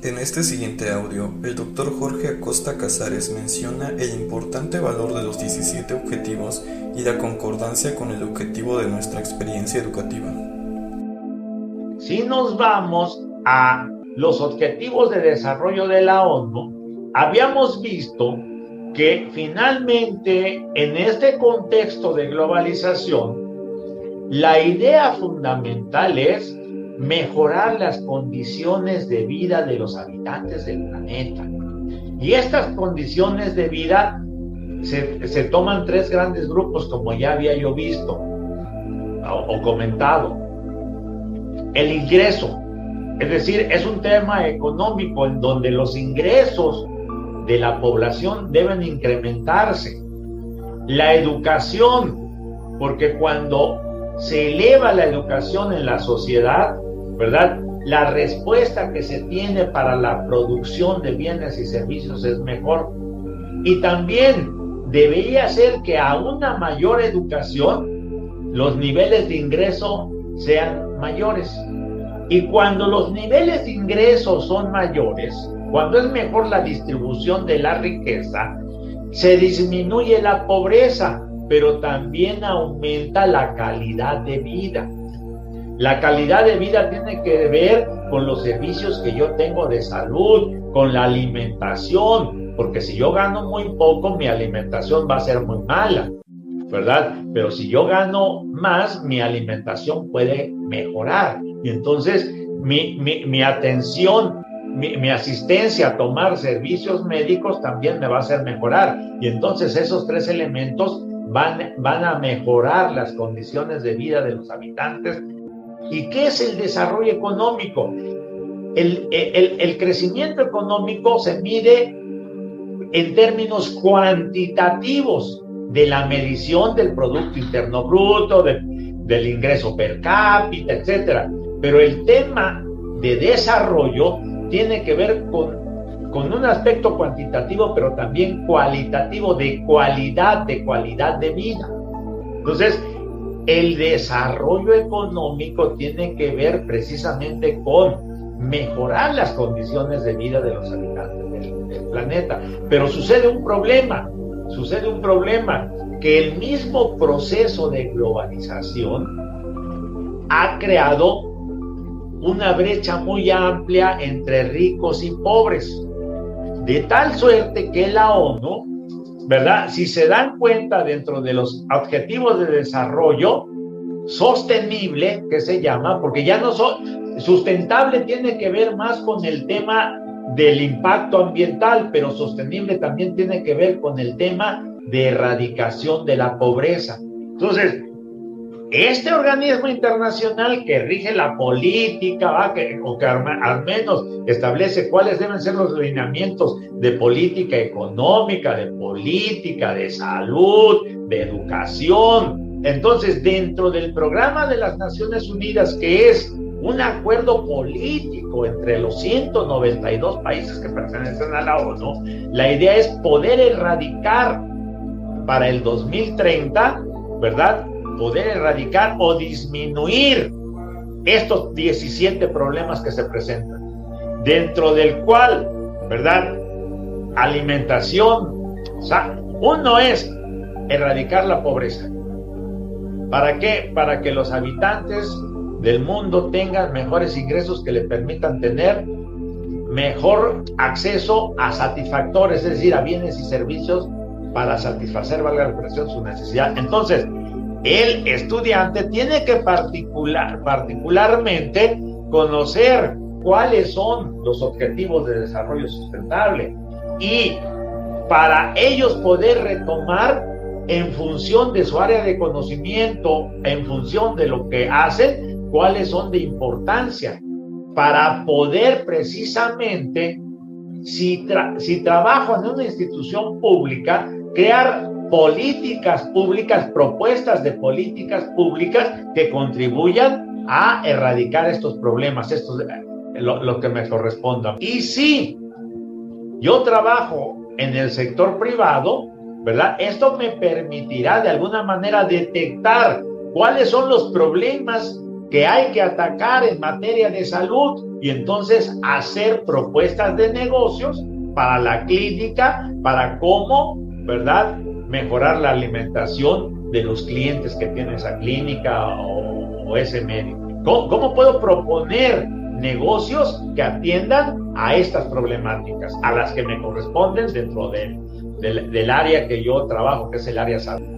En este siguiente audio, el doctor Jorge Acosta Casares menciona el importante valor de los 17 objetivos y la concordancia con el objetivo de nuestra experiencia educativa. Si nos vamos a los objetivos de desarrollo de la ONU, habíamos visto que finalmente en este contexto de globalización, la idea fundamental es mejorar las condiciones de vida de los habitantes del planeta. Y estas condiciones de vida se, toman tres grandes grupos, como ya había yo visto o, comentado. El ingreso, es decir, es un tema económico en donde los ingresos de la población deben incrementarse. La educación, porque cuando se eleva la educación en la sociedad, ¿verdad? La respuesta que se tiene para la producción de bienes y servicios es mejor. Y también debería ser que a una mayor educación los niveles de ingreso sean mayores. Y cuando los niveles de ingreso son mayores, cuando es mejor la distribución de la riqueza, se disminuye la pobreza, pero también aumenta la calidad de vida. La calidad de vida tiene que ver con los servicios que yo tengo de salud, con la alimentación, porque si yo gano muy poco, mi alimentación va a ser muy mala, ¿verdad? Pero si yo gano más, mi alimentación puede mejorar. Y entonces mi, atención, mi, mi, asistencia a tomar servicios médicos también me va a hacer mejorar. Y entonces esos tres elementos van, van a mejorar las condiciones de vida de los habitantes ¿Y qué es el desarrollo económico? El, crecimiento económico se mide en términos cuantitativos de la medición del Producto Interno Bruto, del ingreso per cápita, etc. Pero el tema de desarrollo tiene que ver con, con un aspecto cuantitativo, pero también cualitativo, de cualidad, de cualidad de vida. Entonces, el desarrollo económico tiene que ver precisamente con mejorar las condiciones de vida de los habitantes del, planeta. Pero sucede un problema, sucede un problema, que el mismo proceso de globalización ha creado una brecha muy amplia entre ricos y pobres, de tal suerte que la ONU ¿verdad? Si se dan cuenta dentro de los objetivos de desarrollo sostenible, que se llama, porque ya no son, sustentable tiene que ver más con el tema del impacto ambiental, pero sostenible también tiene que ver con el tema de erradicación de la pobreza. Entonces, este organismo internacional que rige la política, Que, o que al menos establece cuáles deben ser los lineamientos de política económica, de política, de salud, de educación. Entonces, dentro del programa de las Naciones Unidas, que es un acuerdo político entre los 192 países que pertenecen a la ONU, la idea es poder erradicar para el 2030, ¿verdad? Poder erradicar o disminuir estos 17 problemas que se presentan, dentro del cual, ¿verdad? Alimentación, o sea, uno es erradicar la pobreza. ¿Para qué? Para que los habitantes del mundo tengan mejores ingresos que le permitan tener mejor acceso a satisfactores, es decir, a bienes y servicios para satisfacer, valga la expresión, su necesidad. Entonces, el estudiante tiene que particular, particularmente conocer cuáles son los objetivos de desarrollo sustentable y para ellos poder retomar en función de su área de conocimiento, en función de lo que hacen, cuáles son de importancia, para poder precisamente, si, si trabajo en una institución pública, crear políticas públicas, propuestas de políticas públicas que contribuyan a erradicar estos problemas, estos, lo, lo que me corresponda. Y si yo trabajo en el sector privado, ¿verdad? Esto me permitirá de alguna manera detectar cuáles son los problemas que hay que atacar en materia de salud y entonces hacer propuestas de negocios para la clínica, para cómo, ¿verdad? Mejorar la alimentación de los clientes que tiene esa clínica o, ese médico. ¿Cómo, puedo proponer negocios que atiendan a estas problemáticas, a las que me corresponden dentro del, del área que yo trabajo, que es el área salud?